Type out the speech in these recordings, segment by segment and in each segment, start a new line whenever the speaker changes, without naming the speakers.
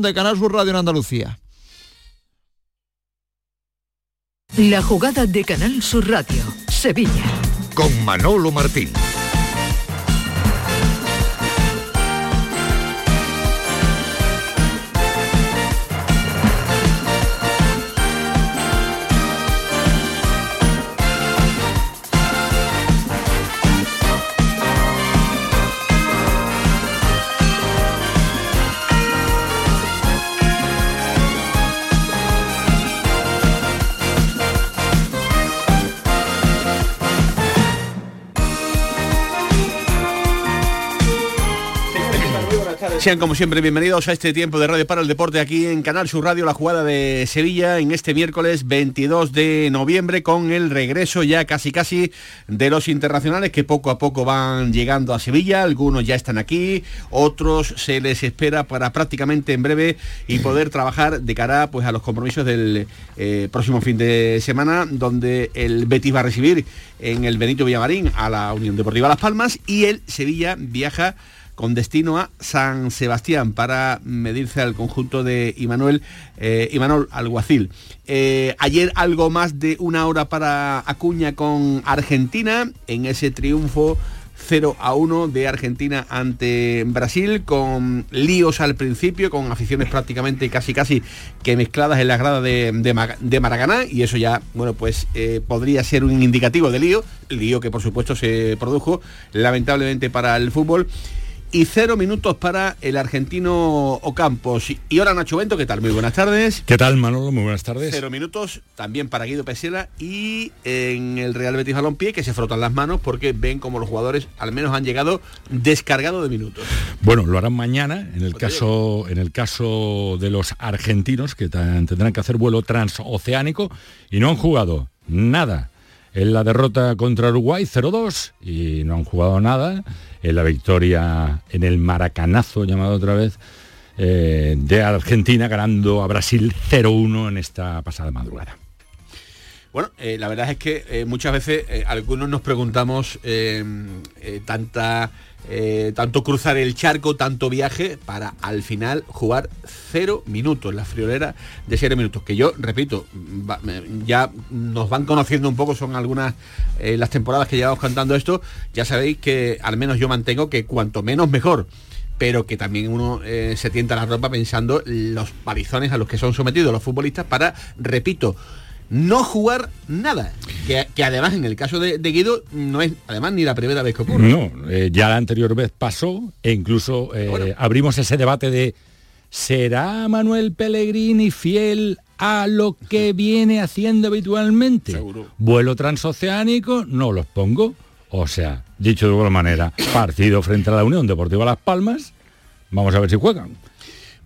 de Canal Sur Radio en Andalucía.
La jugada de Canal Sur Radio, Sevilla.
Con Manolo Martín.
Sean como siempre bienvenidos a este tiempo de Radio para el Deporte aquí en Canal Sur Radio, la jugada de Sevilla en este miércoles 22 de noviembre con el regreso ya casi casi de los internacionales que poco a poco van llegando a Sevilla, algunos ya están aquí, otros se les espera para prácticamente en breve y poder trabajar de cara pues a los compromisos del eh, próximo fin de semana donde el Betis va a recibir en el Benito Villamarín a la Unión Deportiva Las Palmas y el Sevilla viaja con destino a San Sebastián para medirse al conjunto de Imanuel, eh, Imanol Alguacil. Eh, ayer algo más de una hora para Acuña con Argentina en ese triunfo 0 a 1 de Argentina ante Brasil, con líos al principio, con aficiones prácticamente casi casi que mezcladas en la grada de, de, Maracaná, y eso ya, bueno, pues eh, podría ser un indicativo de lío, lío que por supuesto se produjo lamentablemente para el fútbol y cero minutos para el argentino Ocampos. Y ahora Nacho Bento, ¿qué tal? Muy buenas tardes.
¿Qué tal Manolo? Muy buenas tardes.
Cero minutos también para Guido Pesela y en el Real Betis Balompié que se frotan las manos porque ven como los jugadores al menos han llegado descargados de minutos.
Bueno, lo harán mañana en el caso en el caso de los argentinos que tendrán que hacer vuelo transoceánico y no han jugado nada en la derrota contra Uruguay 0-2 y no han jugado nada en la victoria en el maracanazo llamado otra vez eh, de Argentina ganando a Brasil 0-1 en esta pasada madrugada.
Bueno, eh, la verdad es que eh, muchas veces algunos nos preguntamos tanta eh, tanto cruzar el charco, tanto viaje, para al final jugar cero minutos, la friolera de cero minutos, que yo, repito, ya nos van conociendo un poco, son algunas eh, las temporadas que llevamos cantando esto, ya sabéis que al menos yo mantengo que cuanto menos mejor pero que también uno eh, se tienta la ropa pensando los palizones a los que son sometidos los futbolistas para, repito, no jugar nada. Que, además en el caso de, Guido no es además ni la primera vez que ocurre.
No, eh, ya la anterior vez pasó e incluso eh, abrimos ese debate de ¿será Manuel Pellegrini fiel a lo que viene haciendo habitualmente? Vuelo transoceánico, no los pongo. O sea, dicho de alguna manera, partido frente a la Unión Deportiva Las Palmas, vamos a ver si juegan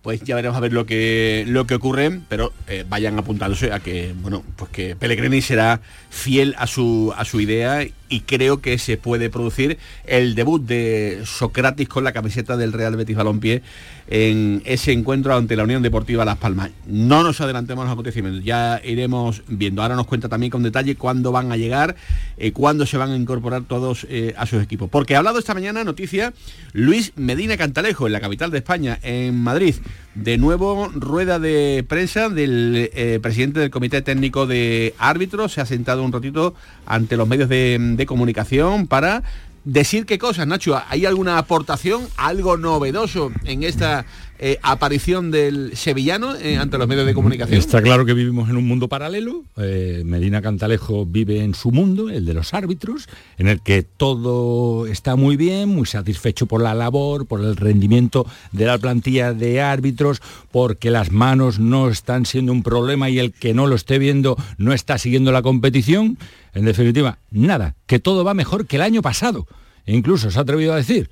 pues ya veremos a ver lo que lo que ocurre, pero eh, vayan apuntándose a que bueno, pues que Pellegrini será fiel a su a su idea y creo que se puede producir el debut de Socrates con la camiseta del Real Betis Balompié en ese encuentro ante la Unión Deportiva Las Palmas. No nos adelantemos a los acontecimientos, ya iremos viendo. Ahora nos cuenta también con detalle cuándo van a llegar, eh, cuándo se van a incorporar todos eh, a sus equipos. Porque ha hablado esta mañana, noticia, Luis Medina Cantalejo, en la capital de España, en Madrid. De nuevo, rueda de prensa del eh, presidente del Comité Técnico de Árbitros. Se ha sentado un ratito ante los medios de comunicación para decir qué cosas, Nacho. ¿Hay alguna aportación, algo novedoso en esta eh, aparición del sevillano eh, ante los medios de comunicación?
Está claro que vivimos en un mundo paralelo. Eh, Medina Cantalejo vive en su mundo, el de los árbitros, en el que todo está muy bien, muy satisfecho por la labor, por el rendimiento de la plantilla de árbitros, porque las manos no están siendo un problema y el que no lo esté viendo no está siguiendo la competición. En definitiva, nada, que todo va mejor que el año pasado. Incluso se ha atrevido a decir,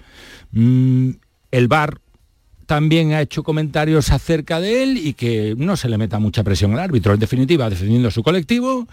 mm, el VAR también ha hecho comentarios acerca de él y que no se le meta mucha presión al árbitro. En definitiva, defendiendo su colectivo,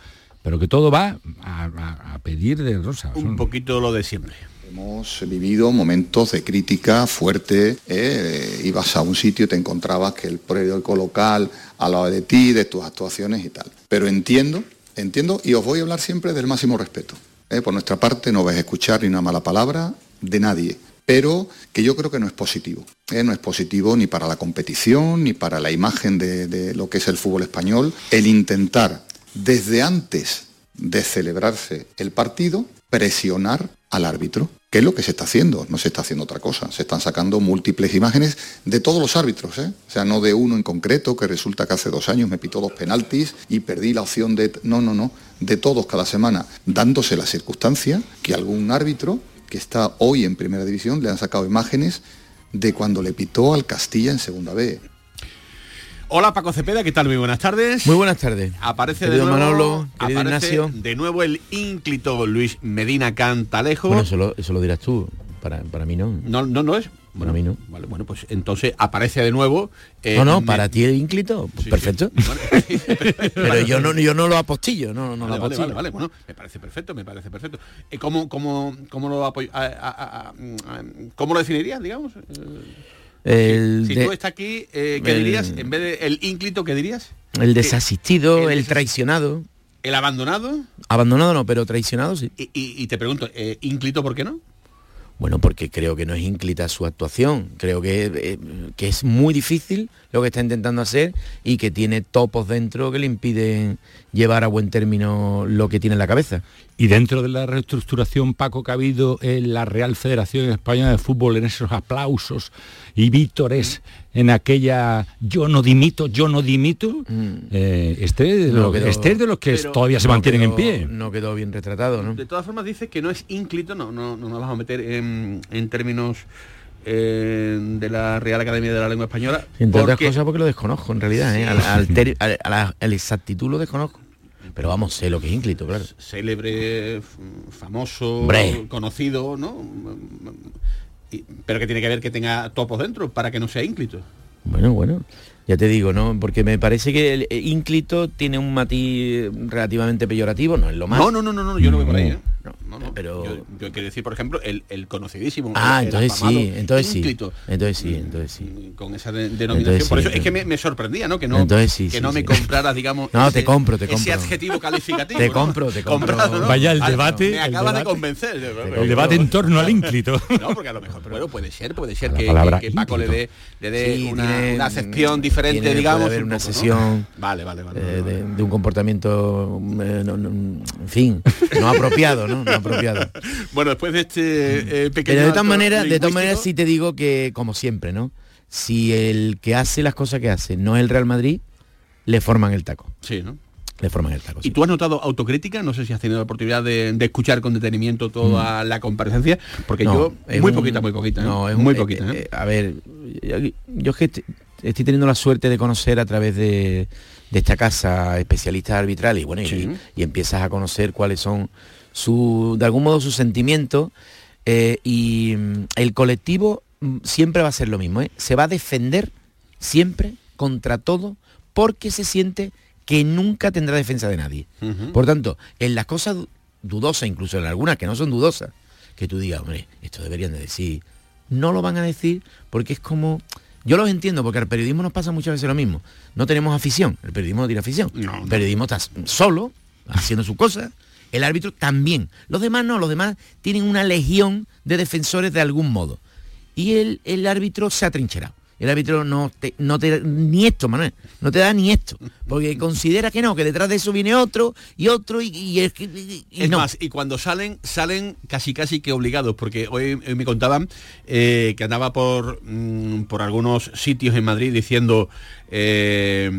pero que todo va a, pedir de Rosa.
Un poquito lo de siempre.
Hemos vivido momentos de crítica fuerte. Eh, ibas a un sitio y te encontrabas que el periódico local hablaba de ti, de tus actuaciones y tal. Pero entiendo Entiendo y os voy a hablar siempre del máximo respeto. ¿eh? Por nuestra parte no vais a escuchar ni una mala palabra de nadie. Pero que yo creo que no es positivo. ¿eh? No es positivo ni para la competición, ni para la imagen de, lo que es el fútbol español, el intentar desde antes de celebrarse el partido, presionar al árbitro, que es lo que se está haciendo, no se está haciendo otra cosa, se están sacando múltiples imágenes de todos los árbitros, ¿eh? o sea, no de uno en concreto, que resulta que hace dos años me pitó dos penaltis y perdí la opción de... No, no, no, de todos cada semana, dándose la circunstancia que algún árbitro que está hoy en Primera División le han sacado imágenes de cuando le pitó al Castilla en Segunda B.
Hola Paco Cepeda, ¿qué tal? Muy buenas tardes.
Muy buenas tardes.
Aparece
Querido
de nuevo,
Manolo,
aparece
Ignacio.
de nuevo el ínclito Luis Medina Cantalejo.
Bueno, eso lo, eso lo dirás tú. Para, para mí no.
no, no, no es.
Para mí no.
Vale, bueno, pues entonces aparece de nuevo. eh,
no, no,
Me-
para ti el ínclito, pues
Sí,
perfecto.
sí. Bueno,
Pero yo no, yo no lo apostillo, no, no
Vale,
lo
vale,
apostillo.
vale, vale, bueno, me parece perfecto, me parece perfecto. Eh, ¿Cómo, cómo, cómo lo apoy- a- a- a- a- ¿Cómo lo definirías, digamos? Eh,
El,
si
de-
tú estás aquí, eh, ¿qué
el-
dirías? En vez de el ínclito, ¿qué dirías?
el desasistido,
el
el,
desas-
traicionado.
¿El abandonado?
Abandonado no, pero traicionado sí.
Y, y- y te pregunto, eh, ¿ínclito por qué no?
Bueno, porque creo que no es ínclita su actuación. Creo que, eh, que es muy difícil lo que está intentando hacer y que tiene topos dentro que le impiden llevar a buen término lo que tiene en la cabeza.
Y dentro de la reestructuración, Paco, que ha habido en la Real Federación Española de Fútbol, en esos aplausos y vítores, en aquella yo no dimito, yo no dimito, eh, este, de
No
lo-
quedó-
este es de los que todavía se
No
mantienen en pie.
No quedó bien retratado, ¿no?
De todas formas dice que no es ínclito, no, no, no nos vamos a meter en, en términos eh, de la Real Academia de la Lengua Española.
Entre otras
porque-
cosas porque lo desconozco en realidad, ¿eh? al, ter- exactitud lo desconozco. Pero vamos, sé lo que es ínclito, claro.
célebre, famoso,
Hombre.
conocido, ¿no? Y- pero que tiene que ver que tenga topos dentro para que no sea ínclito.
Bueno, bueno, ya te digo, ¿no? Porque me parece que el el ínclito tiene un matiz relativamente peyorativo, no es lo más.
No, no, no, no, no, yo no voy por ahí. ¿eh?
No, pero-
yo, yo quiero decir, por ejemplo, el, el conocidísimo.
Ah,
el-
entonces sí, entonces sí.
ínclito.
Entonces sí, entonces sí.
Mm, Con esa de- denominación.
Entonces
por
sí,
eso es que me, me sorprendía, ¿no? Que no,
Entonces sí,
que
sí,
no me
sí.
compraras, digamos.
No, te compro, te
Ese
compro.
adjetivo calificativo.
Te compro, te compro.
Vaya el
Ah,
debate,
Me
el
acaba de convencer.
El debate en torno al ínclito.
No, porque a lo mejor, bueno, puede ser, puede ser que,
palabra
que- que Paco le dé, le dé
Sí,
una, acepción diferente,
tiene- puede
digamos.
haber
un
una sesión,
Vale, vale, vale.
eh, de, un comportamiento, eh, en fin, no apropiado, ¿no? No apropiado.
Bueno, después de este eh, pequeño.
Pero de todas maneras, de todas maneras sí te digo que, como siempre, ¿no? Si el que hace las cosas que hace no es el Real Madrid, le forman el taco.
Sí, ¿no?
Le forman el taco.
¿Y
sí.
tú has notado autocrítica? No sé si has tenido la oportunidad de, de escuchar con detenimiento toda la comparecencia, porque
Mm. No,
yo,
es
muy
un-
poquita, muy poquita. ¿eh?
No, es
muy
un-
poquita.
eh,
¿eh?
eh, a ver, yo, es que est- estoy teniendo la suerte de conocer a través de, de esta casa especialistas arbitrales y bueno, y, empiezas a conocer cuáles son su, de algún modo sus sentimientos eh, y mm, el colectivo mm, siempre va a ser lo mismo, ¿eh? se va a defender siempre contra todo porque se siente que nunca tendrá defensa de nadie. Por tanto, en las cosas du- dudosas, incluso en algunas que no son dudosas, que tú digas, hombre, esto deberían de decir, no lo van a decir porque es como... Yo los entiendo, porque al periodismo nos pasa muchas veces lo mismo. No tenemos afición, el periodismo no tiene afición.
No, no.
El periodismo está solo, haciendo su cosa. El árbitro también. Los demás no, los demás tienen una legión de defensores de algún modo. Y el, el árbitro se ha trincherado. El árbitro no te, no te ni esto, Manuel, no te da ni esto, porque considera que no, que detrás de eso viene otro y otro y, y, y- y
Es
no.
más, y cuando salen, salen casi casi que obligados, porque hoy, hoy me contaban eh, que andaba por, mm, por algunos sitios en Madrid diciendo eh,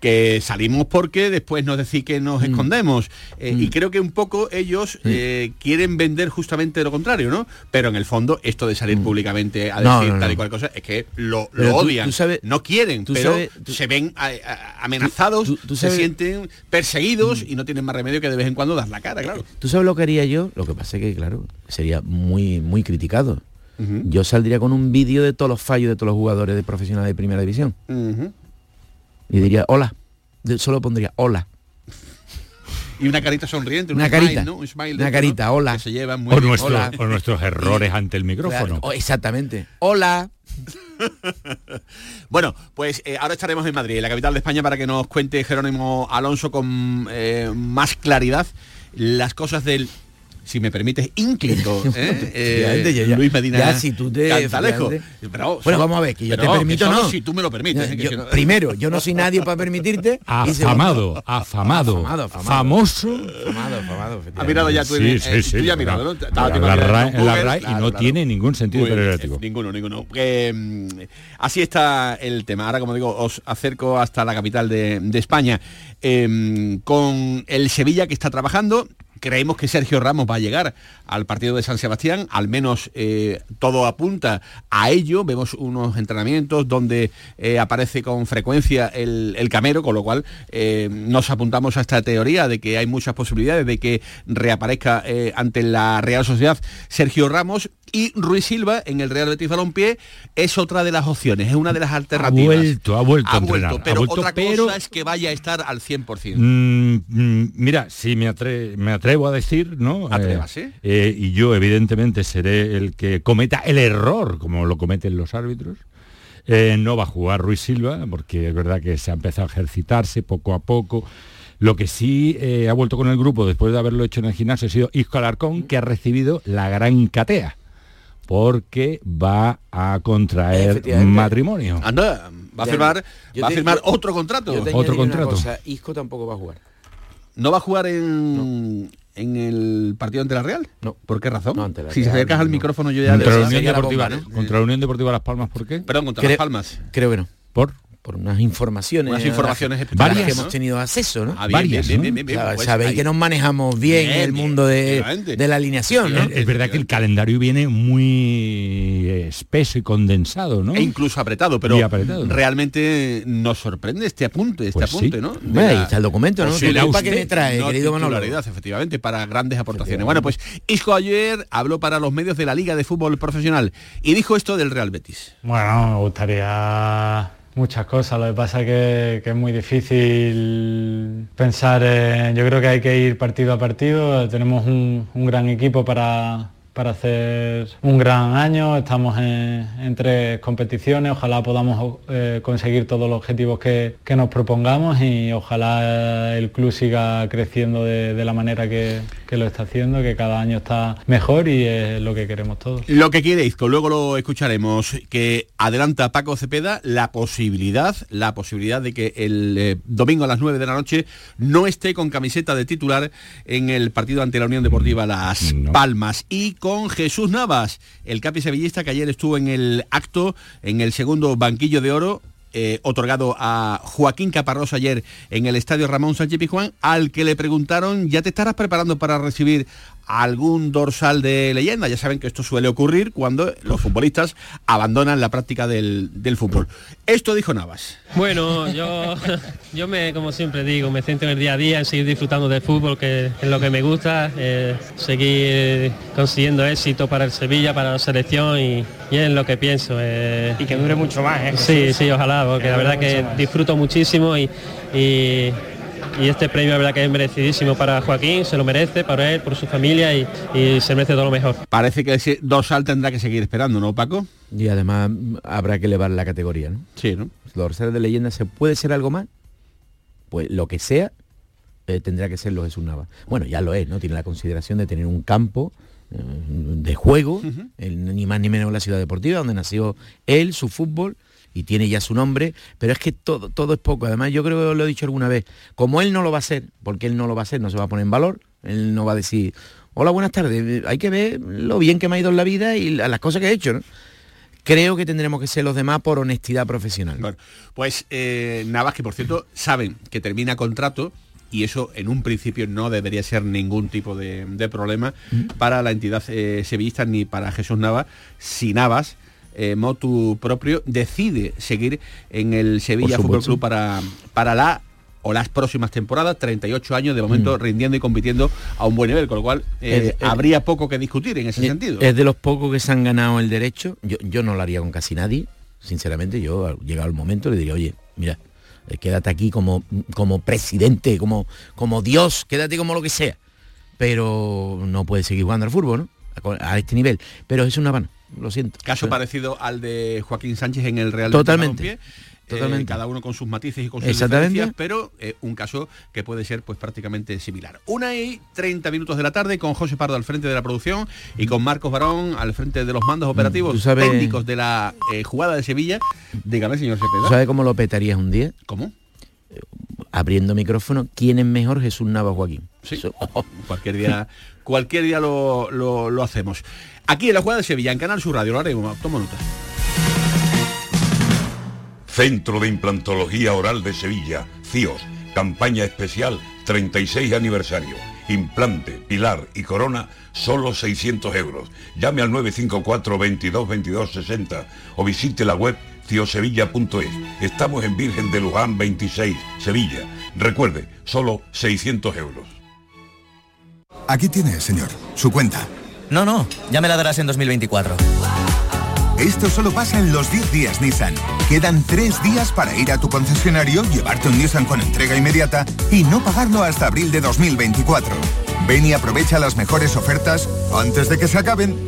que salimos porque después nos decís que nos escondemos. Eh, Y creo que un poco ellos eh, quieren vender justamente lo contrario, ¿no? Pero en el fondo, esto de salir públicamente a decir
no,
tal y cual cosa, es que lo, odian.
tú sabes-
no quieren,
tú
pero
sabes-
se ven a- a- amenazados, se sienten perseguidos y no tienen más remedio que de vez en cuando dar la cara, claro.
¿Tú sabes lo que haría yo? Lo que pasa es que, claro, sería muy, muy criticado. Yo saldría con un vídeo de todos los fallos de todos los jugadores de profesionales de primera división. Y diría, hola. Solo pondría, hola.
Y una carita sonriente, un
Una
smile,
carita.
¿no? Un smile
Una carita,
¿no?
hola.
Que se llevan muy
O,
bien.
nuestro-
hola.
o nuestros errores ante el micrófono.
Claro, oh, exactamente. Hola.
Bueno, pues eh, ahora estaremos en Madrid, en la capital de España, para que nos cuente Jerónimo Alonso con eh, más claridad las cosas del si me permites, ínclito, ¿eh? Eh, Luis Medina
ya, si tú te-
Cantalejo. Pero,
Bueno, vamos a ver, que yo te permito,
solo
no.
Si tú me lo permites. ¿eh?
Yo- primero, yo no soy nadie para permitirte.
Afamado, afamado,
Afamado, afamado.
famoso.
Afamado, afamado,
Ha mirado ya tú
Sí, sí,
eh,
sí,
tú ya has mirado, ¿no?
la- la RAE- y no
claro.
tiene ningún sentido
eh, Ninguno, ninguno. Así está el tema. Ahora, como digo, os acerco hasta la capital de, de España eh, con el Sevilla que está trabajando. Creemos que Sergio Ramos va a llegar al partido de San Sebastián, al menos eh, todo apunta a ello. Vemos unos entrenamientos donde eh, aparece con frecuencia el, el camero, con lo cual eh, nos apuntamos a esta teoría de que hay muchas posibilidades de que reaparezca ante la Real Sociedad Sergio Ramos y Ruiz Silva en el Real Betis Balompié es otra de las opciones, es una de las alternativas.
vuelto, ha vuelto a entrenar, ha
pero
vuelto,
otra
pero-
cosa es que vaya a estar al 100%.
Mm, mm, mira, si me, atre- me atrevo a decir, ¿no? Eh, eh, y yo evidentemente seré el que cometa el error, como lo cometen los árbitros. Eh, no va a jugar Ruiz Silva, porque es verdad que se ha empezado a ejercitarse poco a poco. Lo que sí eh, ha vuelto con el grupo después de haberlo hecho en el gimnasio ha sido Isco Alarcón, que ha recibido la gran catea, porque va a contraer matrimonio.
Anda, va a
Ya,
firmar, va a firmar
yo-
otro contrato.
Otro contrato.
cosa, Isco tampoco va a jugar.
¿No va a jugar en, en el partido ante la Real?
No.
¿Por qué razón?
No, ante la
si se acercas al
no.
micrófono yo ya...
Contra
de-
la Unión Deportiva,
bomba, ¿no?
contra la Unión Deportiva Las Palmas, ¿por qué?
Perdón, contra
Creo-
Las Palmas.
Creo que no.
Por
Por unas informaciones.
Unas informaciones
a las
especiales,
que
¿no?
hemos tenido acceso, ¿no?
Ah, bien,
Varias,
bien,
¿no?
bien, bien, bien,
Sabe-
pues
Sabéis
ahí-
que nos manejamos bien,
Bien,
en el mundo de, la alineación, ¿no?
Es, es verdad que el calendario viene muy espeso y condensado, ¿no?
E incluso apretado, pero
apretado.
realmente nos sorprende este apunte, este
Pues sí.
apunte, ¿no?
Bueno, ahí
la
está el documento, ¿no?
posible
¿Tú ¿Para qué
usted,
me trae,
no
querido Manolo?
efectivamente, para grandes aportaciones. Bueno, pues Isco ayer habló para los medios de la Liga de Fútbol Profesional y dijo esto del Real Betis.
Bueno, me gustaría muchas cosas, lo que pasa que, que es muy difícil pensar en... Yo creo que hay que ir partido a partido, tenemos un, un gran equipo para, para hacer un gran año, estamos en, en tres competiciones, ojalá podamos eh, conseguir todos los objetivos que, que nos propongamos y ojalá el club siga creciendo de, de la manera que, que lo está haciendo, que cada año está mejor y es lo que queremos todos.
Lo que quiere Isco, luego lo escucharemos, que adelanta Paco Cepeda la posibilidad, la posibilidad de que el eh, domingo a las 9 de la noche no esté con camiseta de titular en el partido ante la Unión Deportiva Las
No.
Palmas. Y con Jesús Navas, el capi sevillista que ayer estuvo en el acto, en el segundo banquillo de oro, eh, otorgado a Joaquín Caparrós ayer en el estadio Ramón Sánchez Pizjuán, al que le preguntaron, ¿ya te estarás preparando para recibir algún dorsal de leyenda? Ya saben que esto suele ocurrir cuando los futbolistas abandonan la práctica del, del fútbol. Esto dijo Navas.
Bueno, yo, yo me, como siempre digo, me centro en el día a día, en seguir disfrutando del fútbol, que es lo que me gusta, eh, seguir consiguiendo éxito para el Sevilla, para la selección y, y es lo que pienso. eh.
Y que dure mucho más, ¿eh?
Sí, sí, ojalá, porque
Que
la verdad que
más.
disfruto muchísimo y, y, y este premio la verdad que es merecidísimo para Joaquín, se lo merece, para él, por su familia y, y se merece todo lo mejor.
Parece que ese dorsal tendrá que seguir esperando, ¿no, Paco?
Y además habrá que elevar la categoría, ¿no?
Sí, ¿no?
Los dorsales de leyenda, ¿se puede ser algo más? Pues lo que sea, eh, tendrá que ser los Jesús Navas. Bueno, ya lo es, ¿no? Tiene la consideración de tener un campo eh, de juego, en- ni más ni menos en la ciudad deportiva, donde nació él, su fútbol, y tiene ya su nombre, pero es que todo, todo es poco. Además, yo creo que lo he dicho alguna vez, como él no lo va a hacer, porque él no lo va a hacer, no se va a poner en valor, él no va a decir, hola, buenas tardes, hay que ver lo bien que me ha ido en la vida y la- las cosas que he hecho, ¿no? Creo que tendremos que ser los demás por honestidad profesional.
Bueno, pues eh, Navas, que por cierto, saben que termina contrato y eso en un principio no debería ser ningún tipo de, de problema para la entidad eh, sevillista ni para Jesús Navas, si Navas, eh, motu propio, decide seguir en el Sevilla Fútbol. Club para, para la o las próximas temporadas, 38 años de momento rindiendo y compitiendo a un buen nivel, con lo cual eh,
Es-
habría poco que discutir en ese
Eh,
sentido.
Es de los pocos que se han ganado el derecho. Yo, yo no lo haría con casi nadie. Sinceramente, yo llegado el momento le diría, oye, mira, quédate aquí como, como presidente, como, como Dios, quédate como lo que sea. Pero no puedes seguir jugando al fútbol, ¿no? A, a este nivel. Pero es una mano, lo siento.
Caso parecido al de Joaquín Sánchez en el Real
Totalmente.
Balompié.
totalmente.
cada uno con sus matices y con sus diferencias, pero eh, un caso que puede ser pues prácticamente similar. Una y 30 minutos de la tarde con José Pardo al frente de la producción y con Marcos Barón al frente de los mandos operativos
Mm, sabes-
técnicos de la eh, jugada de Sevilla. Dígame, señor
¿Tú
Cepeda.
¿Sabes cómo lo petarías un día?
¿Cómo?
Abriendo micrófono, ¿quién es mejor Jesús Nava Joaquín?
Sí.
Eso-
Cualquier día, cualquier día lo, lo- lo hacemos. Aquí en la jugada de Sevilla, en Canal Sur Radio, lo haremos. Toma nota.
Centro de Implantología Oral de Sevilla, CIOS, campaña especial 36 aniversario. Implante, pilar y corona, solo 600 euros. Llame al 954 22 22 60 o visite la web ciosevilla.es. Estamos en Virgen de Luján 26, Sevilla. Recuerde, solo 600 euros.
Aquí tiene, señor, su cuenta.
No, no, ya me la darás en 2024.
Esto solo pasa en los 10 días Nissan. Quedan 3 días para ir a tu concesionario, llevarte un Nissan con entrega inmediata y no pagarlo hasta abril de 2024. Ven y aprovecha las mejores ofertas antes de que se acaben.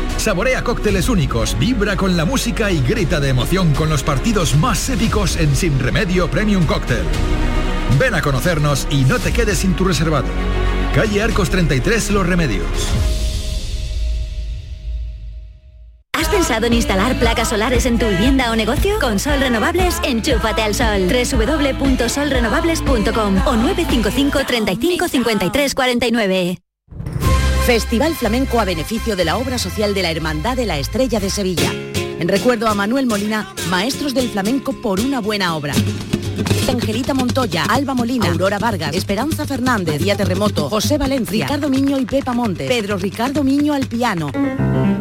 Saborea cócteles únicos, vibra con la música y grita de emoción con los partidos más épicos en Sin Remedio Premium Cóctel. Ven a conocernos y no te quedes sin tu reservado. Calle Arcos 33 Los Remedios.
¿Has pensado en instalar placas solares en tu vivienda o negocio? Con Sol Renovables, enchúfate al sol. www.solrenovables.com o 955 35 53 49.
Festival Flamenco a beneficio de la obra social de la Hermandad de la Estrella de Sevilla. En recuerdo a Manuel Molina, maestros del flamenco por una buena obra. Angelita Montoya, Alba Molina, Aurora Vargas, Esperanza Fernández, Día Terremoto, José Valencia, Ricardo Miño y Pepa Montes, Pedro Ricardo Miño al piano,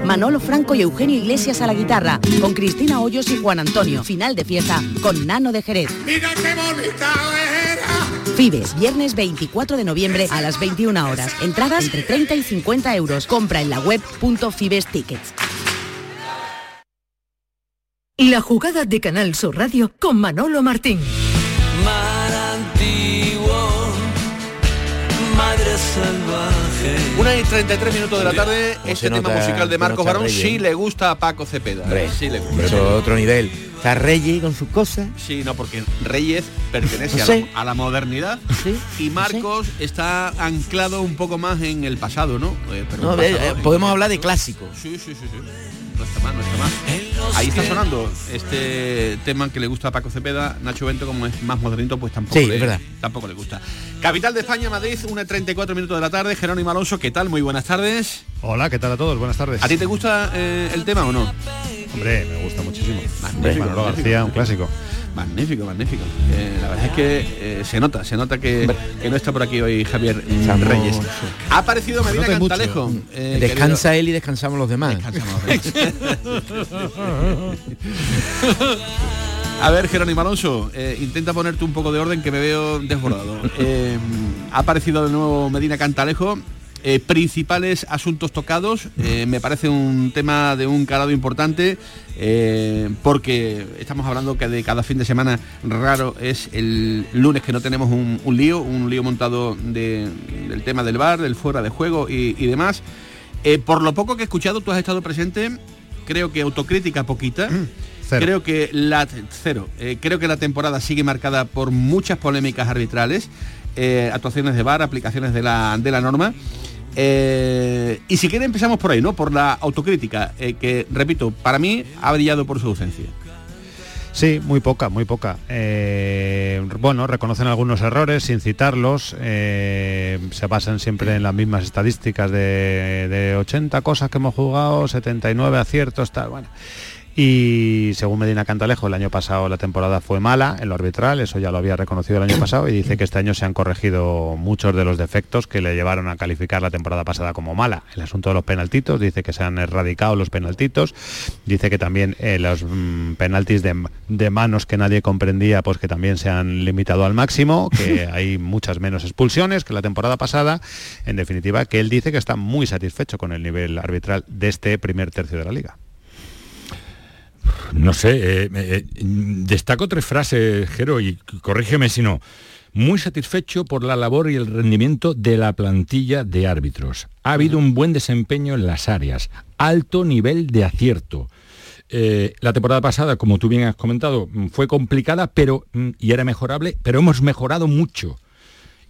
Manolo Franco y Eugenio Iglesias a la guitarra, con Cristina Hoyos y Juan Antonio. Final de fiesta con Nano de Jerez.
Mira bonita
Fibes, viernes 24 de noviembre a las 21 horas. Entradas entre 30 y 50 euros. Compra en la web punto Fibes Tickets.
La jugada de Canal Sur Radio con Manolo Martín.
Mar
33 minutos de la tarde,
¿Cómo
este tema musical de Marcos Barón sí le gusta a Paco Cepeda. Sí le gusta.
Eso otro nivel. Está Reyes con sus cosas.
Sí, no, porque Reyes pertenece
No
a, la, a la modernidad y Marcos está anclado un poco más en el pasado, ¿no? Eh, pero
No,
un pasado,
eh,
¿eh?
podemos hablar de clásicos.
Sí, sí, sí, sí. No está mal, no está mal. Ahí está sonando este tema que le gusta a Paco Cepeda, Nacho Bento como es más modernito, pues tampoco,
Sí,
le,
es verdad.
tampoco le gusta. Capital de España, Madrid, 1 y 34 minutos de la tarde, Jerónimo Alonso, ¿qué tal? Muy buenas tardes.
Hola, ¿qué tal a todos? Buenas tardes.
¿A ti te gusta eh, el tema o no?
Hombre, me gusta muchísimo.
Magnífico,
Manolo. García, un clásico.
Magnífico, magnífico. Eh, la verdad es que eh, se nota, se nota que, que no está por aquí hoy Javier mm,
Estamos-
Reyes. Ha aparecido Medina. Cantalejo. eh,
Descansa él y descansamos los demás.
A ver, Jerónimo Alonso, eh, intenta ponerte un poco de orden que me veo desbordado. Ha aparecido de nuevo Medina Cantalejo Eh, principales asuntos tocados, eh, me parece un tema de un calado importante, eh, porque estamos hablando que de cada fin de semana raro es el lunes que no tenemos un, un lío, un lío montado de- del tema del bar, del fuera de juego y, y demás. Por lo poco que he escuchado, tú has estado presente, creo que autocrítica poquita.
Cero.
Creo que la cero. Creo que la temporada sigue marcada por muchas polémicas arbitrales, actuaciones de VAR, aplicaciones de la, de la norma. Eh, y si quiere empezamos por ahí, ¿no? Por la autocrítica, eh, que repito, para mí ha brillado por su ausencia.
Sí, muy poca, muy poca. Eh, bueno, reconocen algunos errores sin citarlos, se basan siempre en las mismas estadísticas de, de 80 cosas que hemos jugado, 79 aciertos, tal, bueno. Y según Medina Cantalejo, el año pasado la temporada fue mala en lo arbitral, eso ya lo había reconocido el año pasado, y dice que este año se han corregido muchos de los defectos que le llevaron a calificar la temporada pasada como mala. El asunto de los penaltitos, dice que se han erradicado los penaltitos, dice que también eh, los mm, penaltis de, de manos que nadie comprendía, pues que también se han limitado al máximo, que hay muchas menos expulsiones que la temporada pasada. En definitiva, que él dice que está muy satisfecho con el nivel arbitral de este primer tercio de la liga.
No sé, eh, eh, destaco tres frases, Jero, y corrígeme si no. Muy satisfecho por la labor y el rendimiento de la plantilla de árbitros. Ha habido un buen desempeño en las áreas, alto nivel de acierto. Eh, la temporada pasada, como tú bien has comentado, mm, fue complicada pero, mm, y era mejorable, pero hemos mejorado mucho.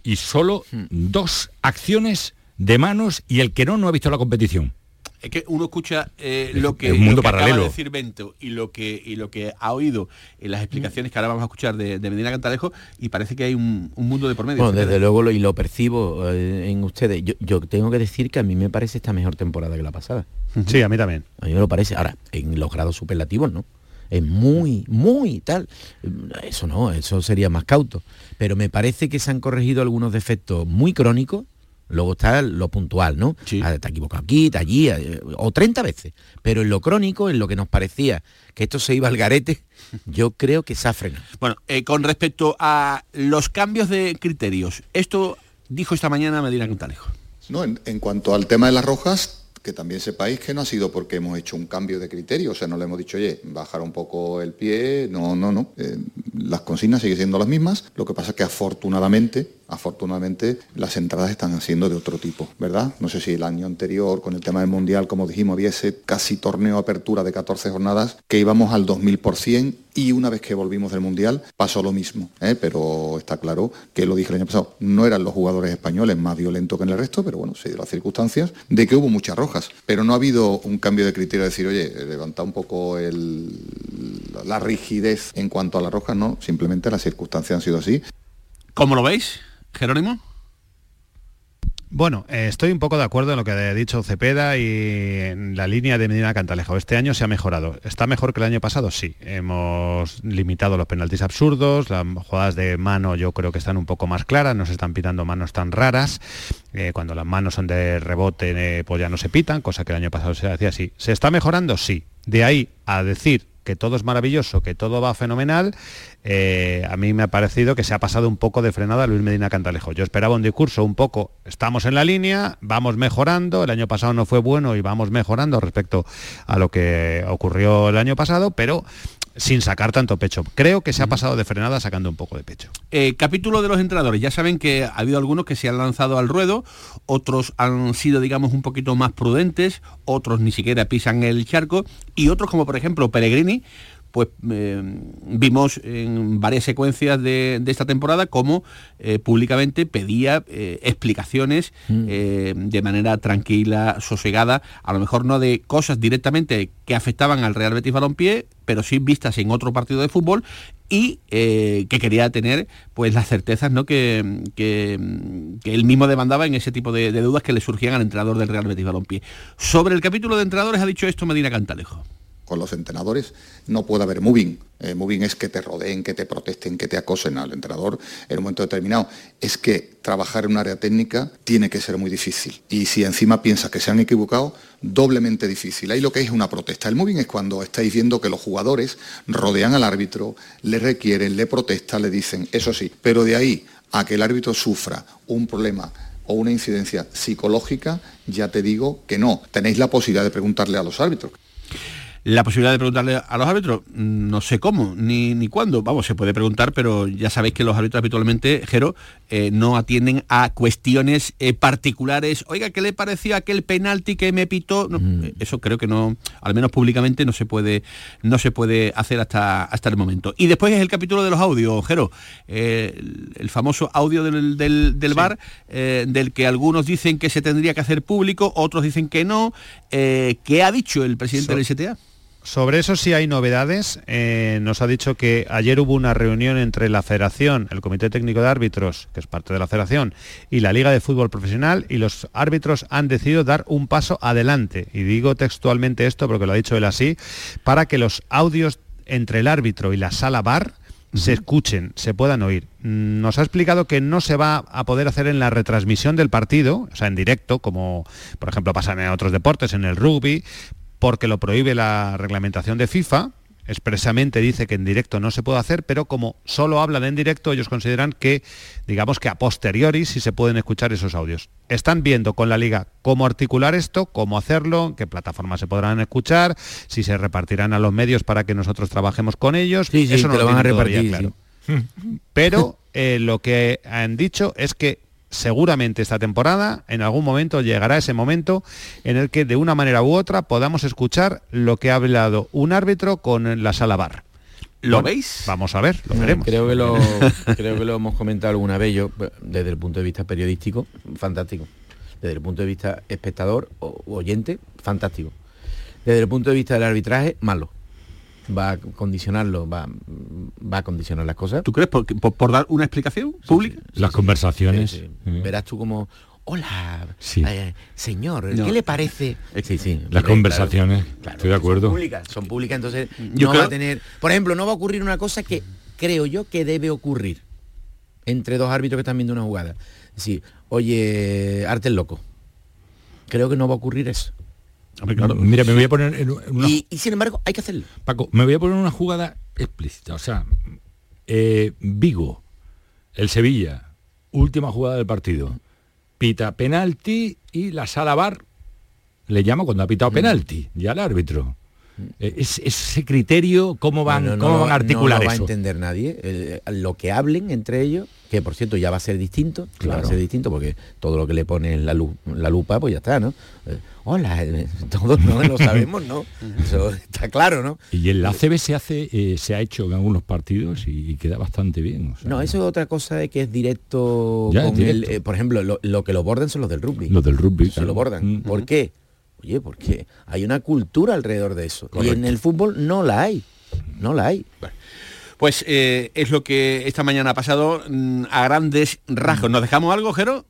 Y solo dos acciones de manos y el que no, no ha visto la competición.
Es que uno escucha eh, lo que,
es un mundo
lo que acaba
paralelo.
de decir Bento y lo que y lo que ha oído en las explicaciones que ahora vamos a escuchar de, de Medina Cantalejo y parece que hay un, un mundo de por medio.
Bueno, desde luego lo, y lo percibo eh, en ustedes. Yo, yo tengo que decir que a mí me parece esta mejor temporada que la pasada.
Sí, a mí también.
A mí me lo parece. Ahora, en los grados superlativos, ¿no? Es muy, muy tal. Eso no, eso sería más cauto. Pero me parece que se han corregido algunos defectos muy crónicos. Luego está lo puntual, ¿no? Ah, Te has equivocado aquí, está allí, eh, o 30 veces. Pero en lo crónico, en lo que nos parecía que esto se iba al garete, yo creo que se ha frenado.
Bueno, eh, con respecto a los cambios de criterios, esto dijo esta mañana Medina Cantalejo.
No, en, en cuanto al tema de las rojas, que también sepáis que no ha sido porque hemos hecho un cambio de criterio, o sea, no le hemos dicho, oye, bajar un poco el pie, no, no, no. Eh, las consignas siguen siendo las mismas, lo que pasa es que afortunadamente, afortunadamente, las entradas están siendo de otro tipo, ¿verdad? No sé si el año anterior, con el tema del Mundial, como dijimos, había ese casi torneo apertura de 14 jornadas, que íbamos al 2000%, y una vez que volvimos del Mundial pasó lo mismo, ¿eh? pero está claro que lo dije el año pasado, no eran los jugadores españoles más violentos que en el resto, pero bueno, se dio las circunstancias de que hubo muchas rojas, pero no ha habido un cambio de criterio de decir, oye, levanta un poco el- la rigidez en cuanto a las rojas, no, simplemente las circunstancias han sido así.
¿Cómo lo veis, Jerónimo?
Bueno, eh, estoy un poco de acuerdo en lo que ha dicho Cepeda y en la línea de Medina Cantalejo. Este año se ha mejorado. ¿Está mejor que el año pasado? Sí. Hemos limitado los penaltis absurdos, las jugadas de mano yo creo que están un poco más claras, no se están pitando manos tan raras. Eh, cuando las manos son de rebote, eh, pues ya no se pitan, cosa que el año pasado se hacía así. ¿Se está mejorando? Sí. De ahí a decir que todo es maravilloso, que todo va fenomenal, eh, a mí me ha parecido que se ha pasado un poco de frenada Luis Medina Cantalejo. Yo esperaba un discurso un poco, estamos en la línea, vamos mejorando, el año pasado no fue bueno y vamos mejorando respecto a lo que ocurrió el año pasado, pero sin sacar tanto pecho. Creo que se ha pasado de frenada sacando un poco de pecho.
Eh, capítulo de los entrenadores. Ya saben que ha habido algunos que se han lanzado al ruedo, otros han sido, digamos, un poquito más prudentes, otros ni siquiera pisan el charco, y otros, como por ejemplo Pellegrini, pues eh, vimos en varias secuencias de, de esta temporada cómo eh, públicamente pedía eh, explicaciones eh, de manera tranquila, sosegada, a lo mejor no de cosas directamente que afectaban al Real Betis Balompié, pero sí vistas en otro partido de fútbol y eh, que quería tener pues las certezas ¿no? que, que, que él mismo demandaba en ese tipo de, de dudas que le surgían al entrenador del Real Betis Balompié. Sobre el capítulo de entrenadores ha dicho esto Medina Cantalejo.
Con los entrenadores no puede haber moving. Eh, moving es que te rodeen, que te protesten, que te acosen al entrenador en un momento determinado. Es que trabajar en un área técnica tiene que ser muy difícil. Y si encima piensas que se han equivocado, doblemente difícil. Ahí lo que es una protesta. El moving es cuando estáis viendo que los jugadores rodean al árbitro, le requieren, le protestan, le dicen, eso sí. Pero de ahí a que el árbitro sufra un problema o una incidencia psicológica, ya te digo que no. Tenéis la posibilidad de preguntarle a los árbitros.
La posibilidad de preguntarle a los árbitros, mm, no sé cómo, ni, ni cuándo. Vamos, se puede preguntar, pero ya sabéis que los árbitros habitualmente, Jero, eh, no atienden a cuestiones eh, particulares. Oiga, ¿qué le pareció aquel penalti que me pitó? No, eh, Eso creo que no, al menos públicamente, no se puede, no se puede hacer hasta, hasta el momento. Y después es el capítulo de los audios, Jero. eh, el, el famoso audio del, del, del bar, del que algunos dicen que se tendría que hacer público, otros dicen que no. ¿Qué ha dicho el presidente
So-
del STA?
Sobre eso sí hay novedades. Eh, nos ha dicho que ayer hubo una reunión entre la Federación, el Comité Técnico de Árbitros, que es parte de la Federación, y la Liga de Fútbol Profesional, y los árbitros han decidido dar un paso adelante. Y digo textualmente esto porque lo ha dicho él así, para que los audios entre el árbitro y la sala bar se escuchen, se puedan oír. Nos ha explicado que no se va a poder hacer en la retransmisión del partido, o sea, en directo, como por ejemplo pasa en otros deportes, en el rugby, porque lo prohíbe la reglamentación de FIFA. Expresamente dice que en directo no se puede hacer, pero como solo hablan en directo, ellos consideran que, digamos que a posteriori sí se pueden escuchar esos audios. Están viendo con la liga cómo articular esto, cómo hacerlo, en qué plataformas se podrán escuchar, si se repartirán a los medios para que nosotros trabajemos con ellos.
Sí, sí,
Eso no
lo van a repartir,
claro. Pero eh, lo que han dicho es que seguramente esta temporada, en algún momento llegará ese momento en el que de una manera u otra podamos escuchar lo que ha hablado un árbitro con la sala bar.
¿Lo
Bueno,
veis?
Vamos a ver, lo veremos.
Creo que lo, creo que lo hemos comentado alguna vez yo, desde el punto de vista periodístico, fantástico. Desde el punto de vista espectador o oyente, fantástico. Desde el punto de vista del arbitraje, malo. Va a condicionarlo, va, va a condicionar las cosas.
¿Tú crees por, por- por dar una explicación pública?
Las conversaciones.
Sí, sí. Verás tú como, hola,
Sí.
eh, señor,
No.
¿qué le parece? Sí, sí.
Las conversaciones,
claro,
estoy de acuerdo.
Son públicas, son públicas, entonces
Yo
no
creo-
va a tener... Por ejemplo, no va a ocurrir una cosa que creo yo que debe ocurrir entre dos árbitros que están viendo una jugada. Es decir, oye, arte el loco. Creo que no va a ocurrir eso.
Mira, me voy a poner en una,
Y, y, sin embargo, hay que hacerlo.
Paco, me voy a poner una jugada explícita. O sea, eh, Vigo, el Sevilla, última jugada del partido. Pita penalti y la sala bar le llama cuando ha pitado penalti, ya al árbitro. Eh, es, ese criterio, ¿cómo van,
No, no,
cómo van a articular
no lo va a
eso?
entender nadie. Lo que hablen entre ellos, que por cierto ya va a ser distinto, ya va a
Claro.
ser distinto porque todo lo que le pone en la, lu- la lupa, pues ya está, ¿no? Eh, hola, eh, todos no lo sabemos, ¿no? Eso está claro, ¿no?
Y el ACB se hace, eh, se ha hecho en algunos partidos y, y queda bastante bien. o sea,
No, eso es otra cosa de que es directo
Ya,
con
es directo.
el, eh, por ejemplo, lo, lo que lo bordan son los del rugby.
Los del rugby,
Se
claro.
lo bordan.
Mm.
¿Por qué? Oye, porque hay una cultura alrededor de eso. Y en el fútbol no la hay. No la hay.
Pues eh, es lo que esta mañana ha pasado mm, a grandes rasgos. ¿Nos dejamos algo, Jero?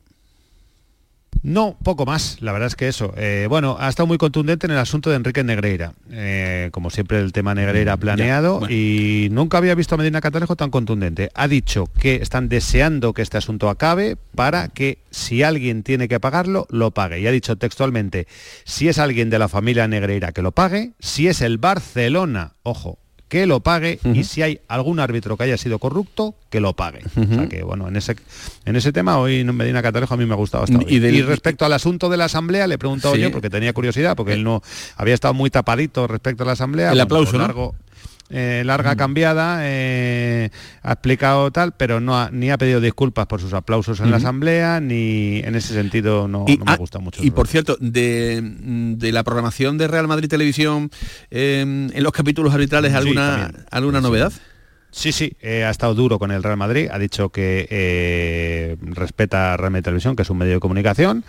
No, poco más, la verdad es que eso. Eh, bueno, ha estado muy contundente en el asunto de Enrique Negreira. Eh, como siempre el tema Negreira planeado
bueno.
y nunca había visto a Medina Catalejo tan contundente. Ha dicho que están deseando que este asunto acabe para que si alguien tiene que pagarlo, lo pague. Y ha dicho textualmente, si es alguien de la familia Negreira que lo pague, si es el Barcelona, ojo, que lo pague y si hay algún árbitro que haya sido corrupto, que lo pague. O sea que bueno, en ese en ese tema hoy en Medina Catalejo a mí me ha gustado hasta hoy.
Y
respecto al asunto de la asamblea le he preguntado
Sí.
yo porque tenía curiosidad, porque él no había estado muy tapadito respecto a la asamblea.
El
Bueno,
aplauso, ¿no?
Eh, larga cambiada, eh, ha explicado tal, pero no ha- ni ha pedido disculpas por sus aplausos en la asamblea, ni en ese sentido no,
Y,
no me
ah,
gusta mucho.
Y por cierto, de, mm, de la programación de Real Madrid Televisión eh, en los capítulos arbitrales,
Sí,
¿alguna. ¿alguna novedad?
Sí, sí, eh, ha estado duro con el Real Madrid, ha dicho que eh, respeta a Real Madrid Televisión, que es un medio de comunicación,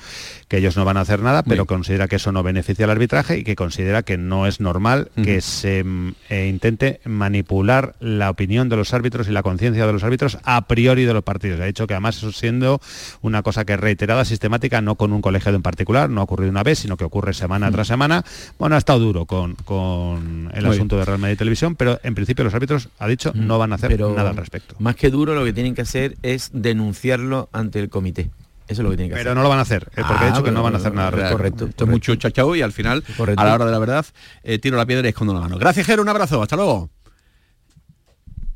que ellos no van a hacer nada, pero considera que eso no beneficia al arbitraje y que considera que no es normal que se eh, intente manipular la opinión de los árbitros y la conciencia de los árbitros a priori de los partidos. Ha dicho que además eso siendo una cosa que es reiterada, sistemática, no con un colegiado en particular, no ha ocurrido una vez, sino que ocurre semana tras semana. Bueno, ha estado duro con, con el
Muy
asunto de Real Madrid Televisión, pero en principio los árbitros, ha dicho, no van a hacer
Pero
nada al respecto.
Más que duro, lo que tienen que hacer es denunciarlo ante el comité. Eso es lo que tienen que hacer.
Pero no lo van a hacer, eh, porque ha dicho que no van a hacer nada. al respecto.
Correcto.
Esto es mucho chachao y al final,
Correcto.
a la hora de la verdad, eh, tiro la piedra y escondo la mano. Gracias, Jero, un abrazo, hasta luego.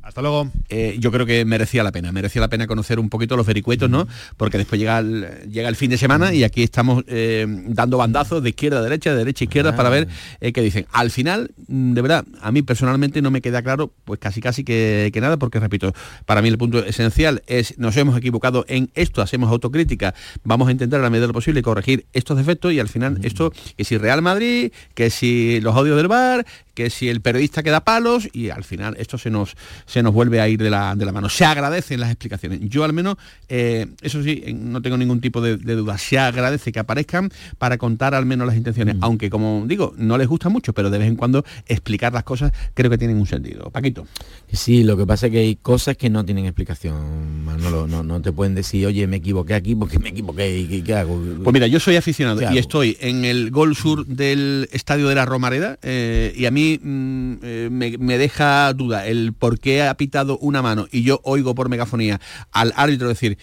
Hasta luego.
Eh, yo creo que merecía la pena, merecía la pena conocer un poquito los vericuetos, ¿no? Porque después llega el, llega el fin de semana y aquí estamos eh, dando bandazos de izquierda a derecha, de derecha a izquierda para ver eh, qué dicen. Al final, mm, de verdad, a mí personalmente no me queda claro, pues casi casi que, que nada, porque repito, para mí el punto esencial es nos hemos equivocado en esto, hacemos autocrítica, vamos a intentar a la medida de lo posible corregir estos defectos y al final esto, que si Real Madrid, que si los odios del bar, que si el periodista queda palos y al final esto se nos, se nos vuelve a ir de la, de la mano. Se agradecen las explicaciones. Yo al menos, eh, eso sí, eh, no tengo ningún tipo de, de duda. Se agradece que aparezcan para contar al menos las intenciones. Aunque, como digo, no les gusta mucho, pero de vez en cuando explicar las cosas creo que tienen un sentido. Paquito.
Sí, lo que pasa es que hay cosas que no tienen explicación, Manolo. No, no te pueden decir, oye, me equivoqué aquí porque me equivoqué y qué, hago.
Pues mira, yo soy aficionado
¿Qué
y estoy en el gol sur del estadio de la Romareda eh, y a mí mm, eh, me, me deja duda el por qué ha pitado una mano y yo oigo por megafonía al árbitro decir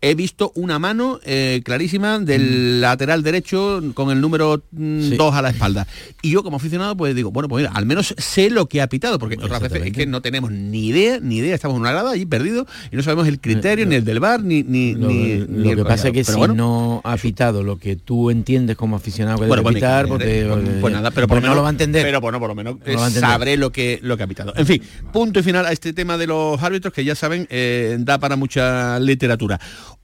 he visto una mano eh, clarísima del lateral derecho con el número 2 a la espalda. Y yo como aficionado pues digo, bueno, pues mira, al menos sé lo que ha pitado, porque otras veces es que no tenemos ni idea, ni idea, estamos en una grada allí perdidos y no sabemos el criterio, ni el del bar, ni, ni,
Lo,
ni,
lo
ni el
que pasa es que
Pero
si
bueno,
no ha pitado lo que tú entiendes como aficionado que
Bueno,
debe
pues,
pitar,
ni-
pues, te-
pues, nada, pero por
pues
lo
no
menos-
lo va a entender.
Pero bueno, por lo menos
No lo
eh, sabré lo que lo que ha pitado. En fin, punto y final a este tema de los árbitros que ya saben eh, da para mucha literatura.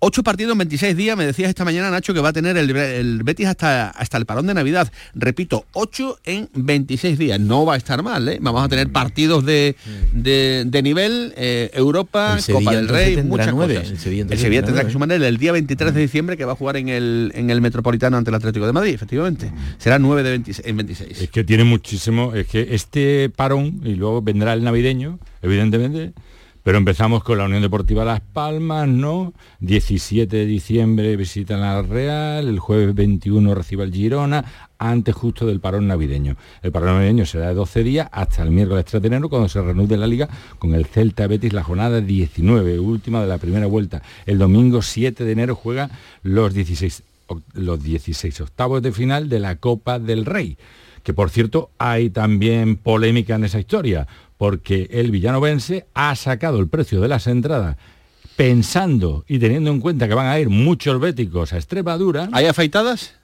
Ocho partidos en 26 días, me decías esta mañana Nacho que va a tener el, el Betis hasta, hasta el parón de Navidad. Repito, 8 en 26 días. No va a estar mal, ¿eh? Vamos a tener partidos de, de, de nivel, eh, Europa,
El
Copa del Rey, muchas
nueve.
cosas.
El Sevilla,
El Sevilla
tendrá
que sumar el día 23 de diciembre que va a jugar en el, en el Metropolitano ante el Atlético de Madrid, efectivamente. Será 9 de 26, en 26.
Es que tiene muchísimo, es que este parón y luego vendrá el navideño, evidentemente, pero empezamos con la Unión Deportiva Las Palmas, ¿no? 17 de diciembre visitan al Real, el jueves 21 recibe el Girona, antes justo del parón navideño. El parón navideño será de 12 días hasta el miércoles 3 de enero cuando se reanude la liga con el Celta Betis la jornada 19, última de la primera vuelta. El domingo 7 de enero juega los 16 oc- los 16 octavos de final de la Copa del Rey. Que por cierto hay también polémica en esa historia, porque el villanovense ha sacado el precio de las entradas pensando y teniendo en cuenta que van a ir muchos béticos a Extremadura.
¿Hay afeitadas?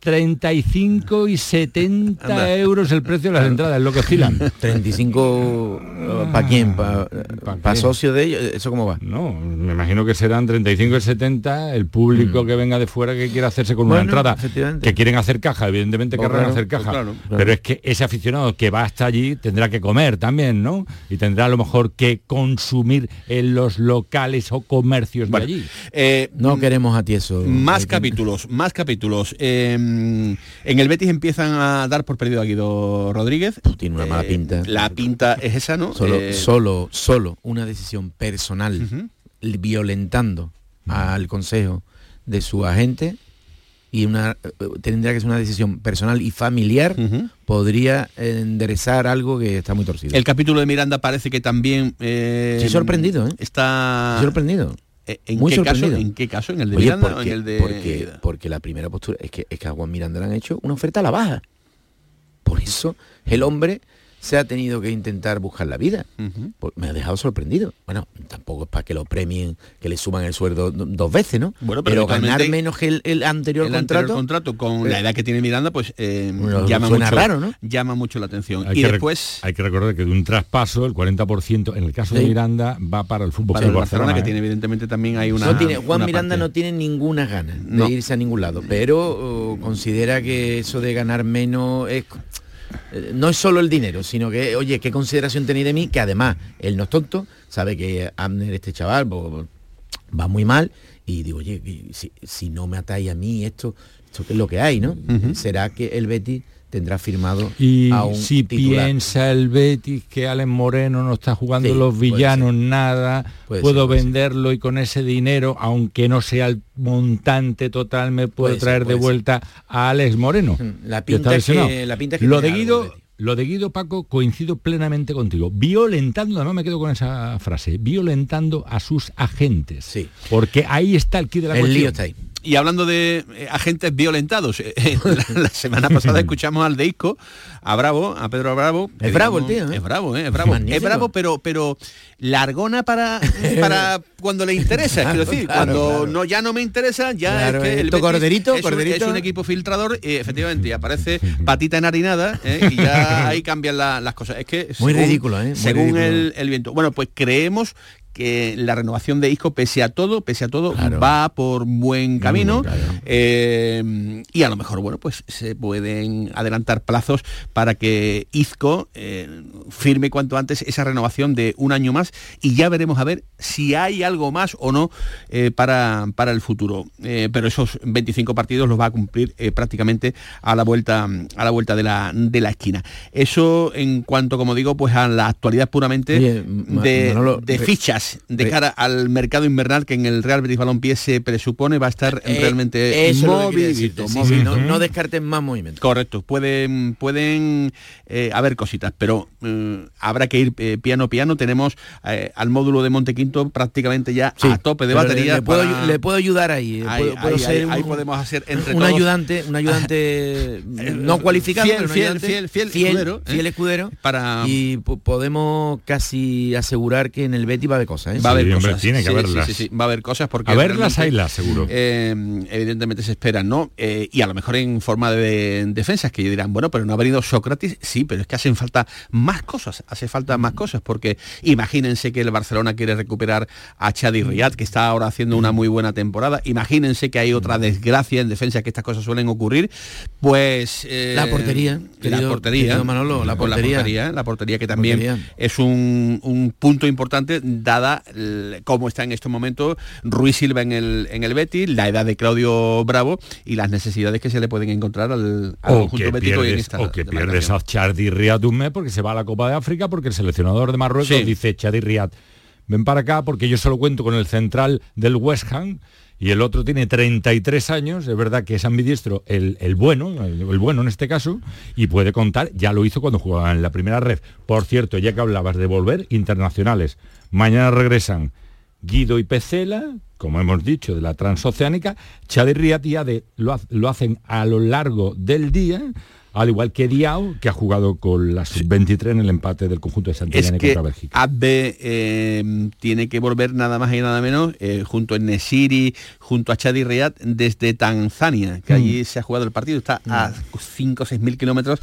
35 y 70
Anda.
euros el precio de las entradas, es lo que oscilan.
35 ¿para quién? ¿Para
qué?
socio de ellos? ¿Eso cómo va?
No, me imagino que serán 35 y 70 el público que venga de fuera que quiera hacerse con una
Mm.
Entrada. Que quieren hacer caja, evidentemente
Pues
querrán
claro,
hacer
pues
caja.
claro, claro.
Pero es que ese aficionado que va hasta allí tendrá que comer también, ¿no? Y tendrá a lo mejor que consumir en los locales o comercios
Bueno,
de allí.
eh,
No queremos a ti eso.
Más capítulos, más capítulos. Eh, en el Betis empiezan a dar por perdido a Guido Rodríguez.
Tiene una mala
Eh,
pinta.
La pinta es esa, ¿no?
Solo,
Eh,
solo, solo una decisión personal l- violentando al consejo de su agente y una tendría que ser una decisión personal y familiar podría enderezar algo que está muy torcido.
El capítulo de Miranda parece que también... eh,
sorprendido, ¿eh?
Está...
Estoy sorprendido.
Eh, ¿En
Muy
qué
sorprendido.
caso? ¿En qué caso? ¿En el de
Oye,
Miranda o
porque,
en el de...?
porque, porque la primera postura es que, es que a Juan Miranda le han hecho una oferta a la baja. Por eso el hombre se ha tenido que intentar buscar la vida. Pues me ha dejado sorprendido. Bueno, tampoco es para que lo premien, que le suban el sueldo do- dos veces, ¿no?
Bueno, pero
ganar menos que el, el anterior
el
contrato.
anterior contrato con
Eh,
la edad que tiene Miranda, pues eh,
Bueno,
llama,
suena
mucho,
raro, ¿no?
llama mucho la atención.
Hay
y después...
hay que recordar que de un traspaso, el 40%, en el caso de
Sí.
Miranda, va para el fútbol
Para el Barcelona, que
¿eh?
tiene evidentemente también hay una...
no tiene, Juan
una
Miranda
parte-
no tiene ninguna ganas
No.
de irse a ningún lado, pero oh, considera que eso de ganar menos es no es solo el dinero, sino que, oye, qué consideración tenéis de mí, que además él no es tonto, sabe que Abner, este chaval, va muy mal, y digo, oye, si, si no me atáis a mí esto, esto que es lo que hay, ¿no? Será que el Betis tendrá firmado
Y
a un
si
titular.
piensa el Betis que Alex Moreno no está jugando
Sí,
los villanos nada,
Puede
puedo
ser,
venderlo y con ese dinero, aunque no sea el montante total, me puedo
Puede ser,
traer de vuelta a Alex Moreno.
La
que está
pinta que- la pinta es que
lo de Guido, lo de Guido Paco coincido plenamente contigo, violentando, además me quedo con esa frase, violentando a sus agentes.
Sí.
Porque ahí está el kit de la
El
cuestión.
lío está ahí.
y hablando de eh, agentes violentados, eh, eh, la, la semana pasada escuchamos al de Isco, a Bravo, a Pedro Bravo.
Es bravo el tío, ¿eh?
Es bravo, es bravo.
Magnífico.
Es bravo, pero, pero largona para, para cuando le interesa.
Claro,
quiero decir,
claro,
cuando
claro.
no ya no me interesa, ya es que el Betis
corderito,
es, un-
corderito.
es un equipo filtrador, y efectivamente, y aparece patita enharinada, y ya ahí cambian la- las cosas. Es que
Muy
según-
ridículo, ¿eh? Muy
Según
ridículo.
el, el viento. Bueno, pues creemos que la renovación de Isco, pese a todo, pese a todo, va por buen camino. eh, y a lo mejor, bueno, pues se pueden adelantar plazos para que Isco eh, firme cuanto antes esa renovación de un año más y ya veremos a ver si hay algo más o no eh, para, para el futuro. Pero esos 25 partidos los va a cumplir prácticamente a la vuelta a la vuelta de la, de la esquina. Eso en cuanto, como digo, pues a la actualidad puramente
Oye,
de,
Manolo,
de
re-
fichas de cara al mercado invernal que en el Real Betis Balompié se presupone va a estar
Eh,
realmente movidito,
sí, sí, no, descarten más movimientos.
Correcto, pueden, pueden eh, haber cositas, pero eh, habrá que ir piano piano. Tenemos al módulo de Montequinto prácticamente ya a tope de batería.
Le, le puedo,
para-
le puedo ayudar ahí.
Ahí-
puedo, puedo
ahí-
ser
ahí-
un,
ahí podemos hacer entre
un
todos-
ayudante, un ayudante no cualificado,
fiel,
pero
fiel,
ayudante
fiel, fiel
fiel,
escudero,
fiel escudero.
Para
y po- podemos casi asegurar que en el Betty va de cosas. ¿eh?
Va a haber
Sí, hombre,
cosas.
tiene que
Sí,
haberlas.
Sí, sí, sí, va a haber cosas porque
A verlas, haylas, seguro.
eh, evidentemente se esperan, ¿no? Eh, y a lo mejor en forma de defensas que dirán, bueno, pero no ha venido Sócrates, sí, pero es que hacen falta más cosas, hace falta más cosas, porque imagínense que el Barcelona quiere recuperar a Chadi Riyad, que está ahora haciendo una muy buena temporada, imagínense que hay otra desgracia en defensa, que estas cosas suelen ocurrir, pues... eh,
La portería,
la
querido-
portería,
querido Manolo, la portería.
la portería, la portería que también
Portería.
es un, un punto importante dada cómo está en estos momentos Ruiz Silva en el, en el Betis, la edad de Claudio Bravo y las necesidades que se le pueden encontrar al, al
O
conjunto bético y en esta
o que pierdes a Chardi Riad un mes porque se va a la Copa de África porque el seleccionador de Marruecos
Sí.
dice Chardi Riad, ven para acá porque yo solo cuento con el central del West Ham y el otro tiene 33 años, es verdad que es ambidiestro el, el bueno, el, el bueno en este caso, y puede contar, ya lo hizo cuando jugaba en la primera red. Por cierto, ya que hablabas de volver, internacionales, mañana regresan Guido y Pecela, como hemos dicho, de la transoceánica, Riad y Ade lo, ha- lo hacen a lo largo del día, al igual que Diao, que ha jugado con la sub-23 en el empate del conjunto de
es
Santillana
que
contra Bélgica.
Abbe eh, tiene que volver nada más y nada menos eh, junto a Nesiri, junto a Chadi Riyad desde Tanzania, que
Mm.
allí se ha jugado el partido, está a 5 o 6 mil kilómetros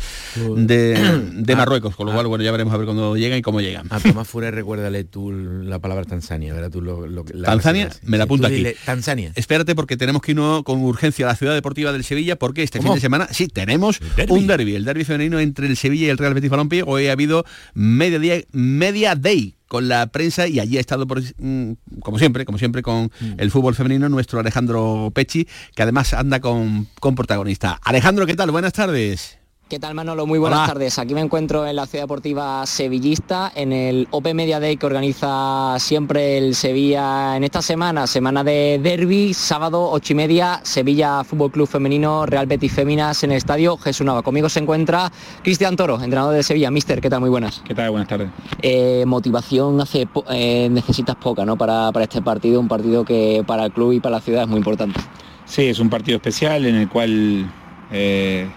de, de Marruecos, con lo cual bueno ya veremos a ver cuándo llegan y cómo llegan.
A Tomás Fure recuérdale tú la palabra Tanzania, verás tú lo, lo- la
Tanzania, me la
Sí,
apunto aquí.
dile, Tanzania.
Espérate porque tenemos que irnos con urgencia a la ciudad deportiva del Sevilla porque este
¿Cómo?
fin de semana sí tenemos un derby, el derby femenino entre el Sevilla y el Real Betis Balompié. Hoy ha habido media día, media day con la prensa y allí ha estado por, mm, como siempre, como siempre con
Mm.
el fútbol femenino nuestro Alejandro Pecci, que además anda con, con protagonista. Alejandro, ¿qué tal? Buenas tardes.
¿Qué tal Manolo? Muy buenas
Hola.
tardes. Aquí me encuentro en la Ciudad Deportiva Sevillista, en el Open Media Day que organiza siempre el Sevilla en esta semana, semana de derby, sábado ocho y media, Sevilla Fútbol Club Femenino, Real Betis Féminas en el estadio Jesús Nava. Conmigo se encuentra Cristian Toro, entrenador de Sevilla. Mister, ¿qué tal? Muy buenas.
¿Qué tal? Buenas tardes.
Eh, motivación hace po- eh, necesitas poca, ¿no? Para, para este partido, un partido que para el club y para la ciudad es muy importante.
Sí, es un partido especial en el cual eh,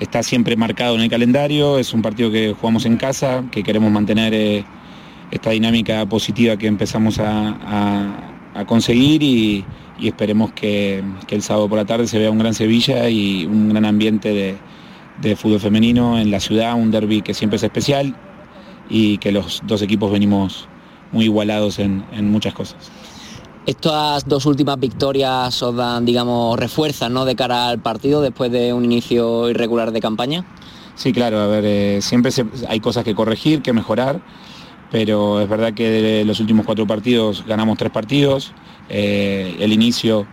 está siempre marcado en el calendario, es un partido que jugamos en casa, que queremos mantener eh, esta dinámica positiva que empezamos a, conseguir y, esperemos que, el sábado por la tarde se vea un gran Sevilla y un gran ambiente de, fútbol femenino en la ciudad, un derby que siempre es especial y que los dos equipos venimos muy igualados en muchas cosas.
Estas dos últimas victorias os dan, digamos, refuerzan ¿no? de cara al partido después de un inicio irregular de campaña.
Sí, claro, a ver, eh, siempre hay cosas que corregir, que mejorar, pero es verdad que los últimos cuatro partidos ganamos tres partidos, eh, el inicio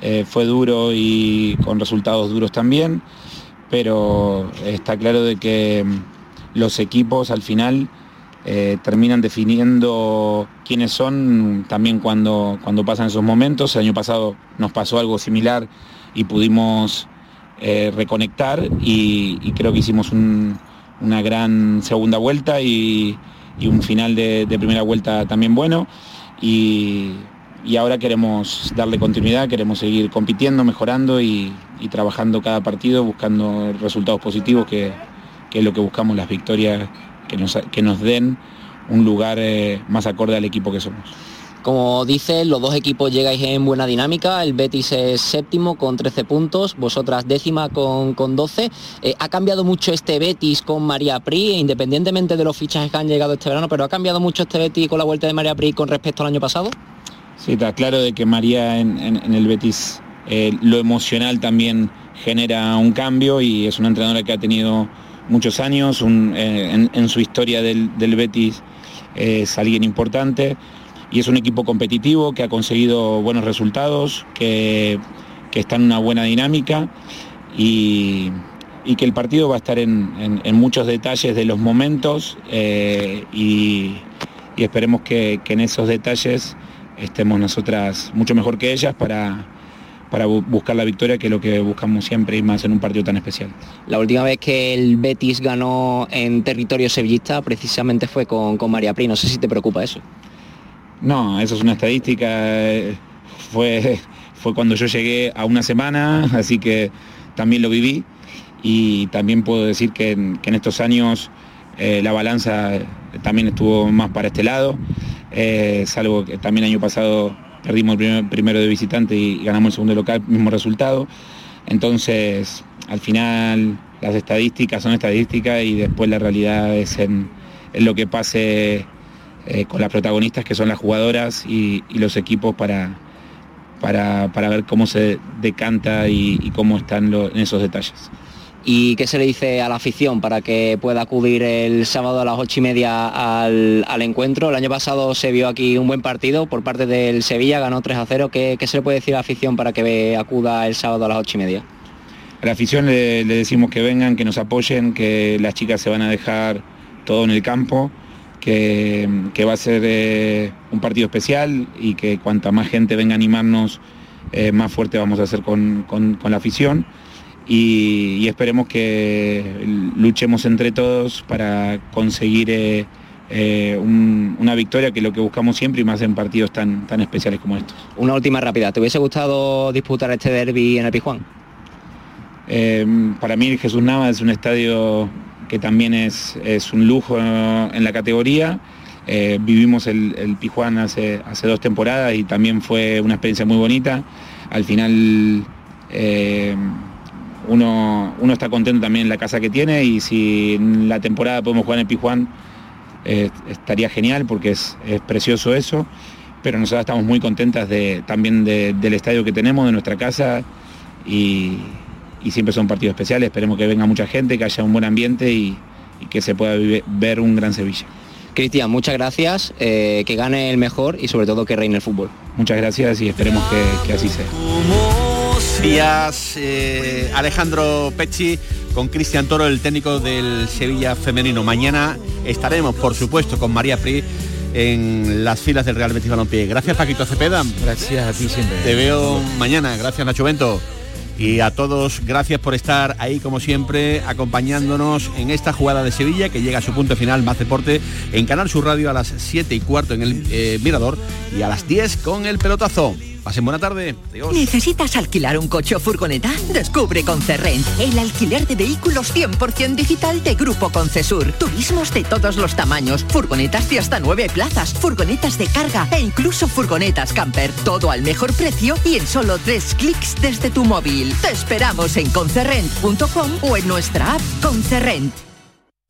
eh, fue duro y con resultados duros también, pero está claro de que mm, los equipos al final eh, terminan definiendo quiénes son también cuando, cuando pasan esos momentos. El año pasado nos pasó algo similar y pudimos eh, reconectar y, creo que hicimos un- una gran segunda vuelta y, un final de, primera vuelta también bueno. Y, ahora queremos darle continuidad, queremos seguir compitiendo, mejorando y, trabajando cada partido, buscando resultados positivos, que es lo que buscamos, las victorias que nos, que nos den un lugar eh, más acorde al equipo que somos.
Como dices, los dos equipos llegáis en buena dinámica, el Betis es séptimo con 13 puntos, vosotras décima con, con 12. Eh, ¿Ha cambiado mucho este Betis con María Pri, independientemente de los fichajes que han llegado este verano, pero ha cambiado mucho este Betis con la vuelta de María Pri con respecto al año pasado?
Sí, está claro de que María en, en- en el Betis eh, lo emocional también genera un cambio y es una entrenadora que ha tenido muchos años, eh, en, su historia del, del Betis eh, es alguien importante y es un equipo competitivo que ha conseguido buenos resultados, que, que está en una buena dinámica y, y que el partido va a estar en, en- en muchos detalles de los momentos eh, y, y esperemos que, que en esos detalles estemos nosotras mucho mejor que ellas para, para bu- buscar la victoria, que es lo que buscamos siempre y más en un partido tan especial.
La última vez que el Betis ganó en territorio sevillista precisamente fue con, con María Pri, no sé si te preocupa eso.
No, eso es una estadística. Fue, fue cuando yo llegué a una semana, así que también lo viví. Y también puedo decir que en, que en estos años eh, la balanza también estuvo más para este lado. eh, salvo que también el año pasado perdimos el primer- primero de visitante y ganamos el segundo local, mismo resultado. Entonces, al final las estadísticas son estadísticas y después la realidad es en, lo que pase eh, con las protagonistas que son las jugadoras y, los equipos para, para, para ver cómo se decanta y, cómo están en esos detalles.
¿Y qué se le dice a la afición para que pueda acudir el sábado a las ocho y media al, al encuentro? El año pasado se vio aquí un buen partido por parte del Sevilla, ganó 3 a 0. ¿Qué, se le puede decir a la afición para que acuda el sábado a las ocho y media?
A la afición le, decimos que vengan, que nos apoyen, que las chicas se van a dejar todo en el campo, que, va a ser eh, un partido especial y que cuanta más gente venga a animarnos, eh, más fuerte vamos a con, con- con la afición. Y, y esperemos que luchemos entre todos para conseguir eh, eh, un- una victoria, que es lo que buscamos siempre y más en partidos tan, tan especiales como estos.
Una última rápida, ¿te hubiese gustado disputar este derby en el Pijuán?
Eh, para mí el Jesús Nava es un estadio que también es, es un lujo en la categoría. Eh, vivimos el, el Pijuán hace, hace dos temporadas y también fue una experiencia muy bonita. Al final eh, uno, uno está contento también en la casa que tiene y si en la temporada podemos jugar en el Pijuán eh, estaría genial porque es, es precioso eso. Pero nosotros estamos muy contentas de, también de- del estadio que tenemos, de nuestra casa y, y siempre son partidos especiales. Esperemos que venga mucha gente, que haya un buen ambiente y, y que se pueda vive- ver un gran Sevilla.
Cristian, muchas gracias, eh, que gane el mejor y sobre todo que reine el fútbol.
Muchas gracias y esperemos que, que así sea.
Días eh, Alejandro Pecci con Cristian Toro, el técnico del Sevilla femenino. Mañana estaremos, por supuesto, con María Pri en las filas del Real Betis Balompié. Gracias Paquito Cepeda.
Gracias a ti siempre.
Te veo mañana. Gracias Nacho Bento. Y a todos, gracias por estar ahí como siempre, acompañándonos en esta jugada de Sevilla que llega a su punto final, más deporte, en Canal Sur Radio a las 7 y cuarto en el eh, Mirador y a las 10 con el pelotazo. Pasen buena tarde. Adiós.
¿Necesitas alquilar un coche o furgoneta? Descubre Concerrent, el alquiler de vehículos 100% digital de Grupo Concesur. Turismos de todos los tamaños, furgonetas de hasta 9 plazas, furgonetas de carga e incluso furgonetas camper. Todo al mejor precio y en solo 3 clics desde tu móvil. Te esperamos en concerrent.com o en nuestra app Concerrent.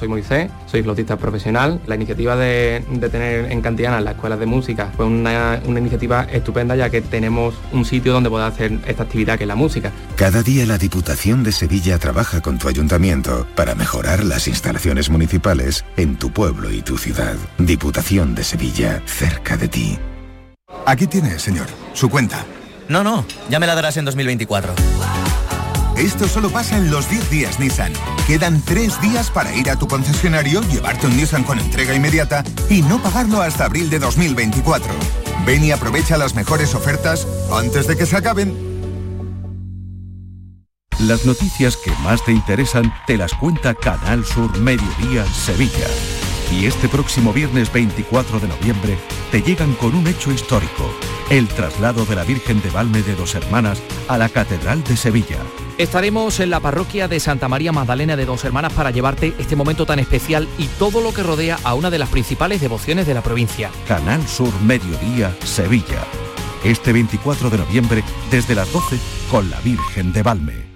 Soy Moisés, soy flautista profesional. La iniciativa de, de tener en Cantiana las escuelas de música fue una, una iniciativa estupenda ya que tenemos un sitio donde poder hacer esta actividad que es la música.
Cada día la Diputación de Sevilla trabaja con tu ayuntamiento para mejorar las instalaciones municipales en tu pueblo y tu ciudad. Diputación de Sevilla, cerca de ti.
Aquí tiene, señor, su cuenta.
No, no, ya me la darás en 2024.
Esto solo pasa en los 10 días Nissan. Quedan 3 días para ir a tu concesionario, llevarte un Nissan con entrega inmediata y no pagarlo hasta abril de 2024. Ven y aprovecha las mejores ofertas antes de que se acaben.
Las noticias que más te interesan te las cuenta Canal Sur Mediodía Sevilla. Y este próximo viernes 24 de noviembre te llegan con un hecho histórico, el traslado de la Virgen de Valme de Dos Hermanas a la Catedral de Sevilla.
Estaremos en la parroquia de Santa María Magdalena de Dos Hermanas para llevarte este momento tan especial y todo lo que rodea a una de las principales devociones de la provincia.
Canal Sur Mediodía Sevilla. Este 24 de noviembre desde las 12 con la Virgen de Valme.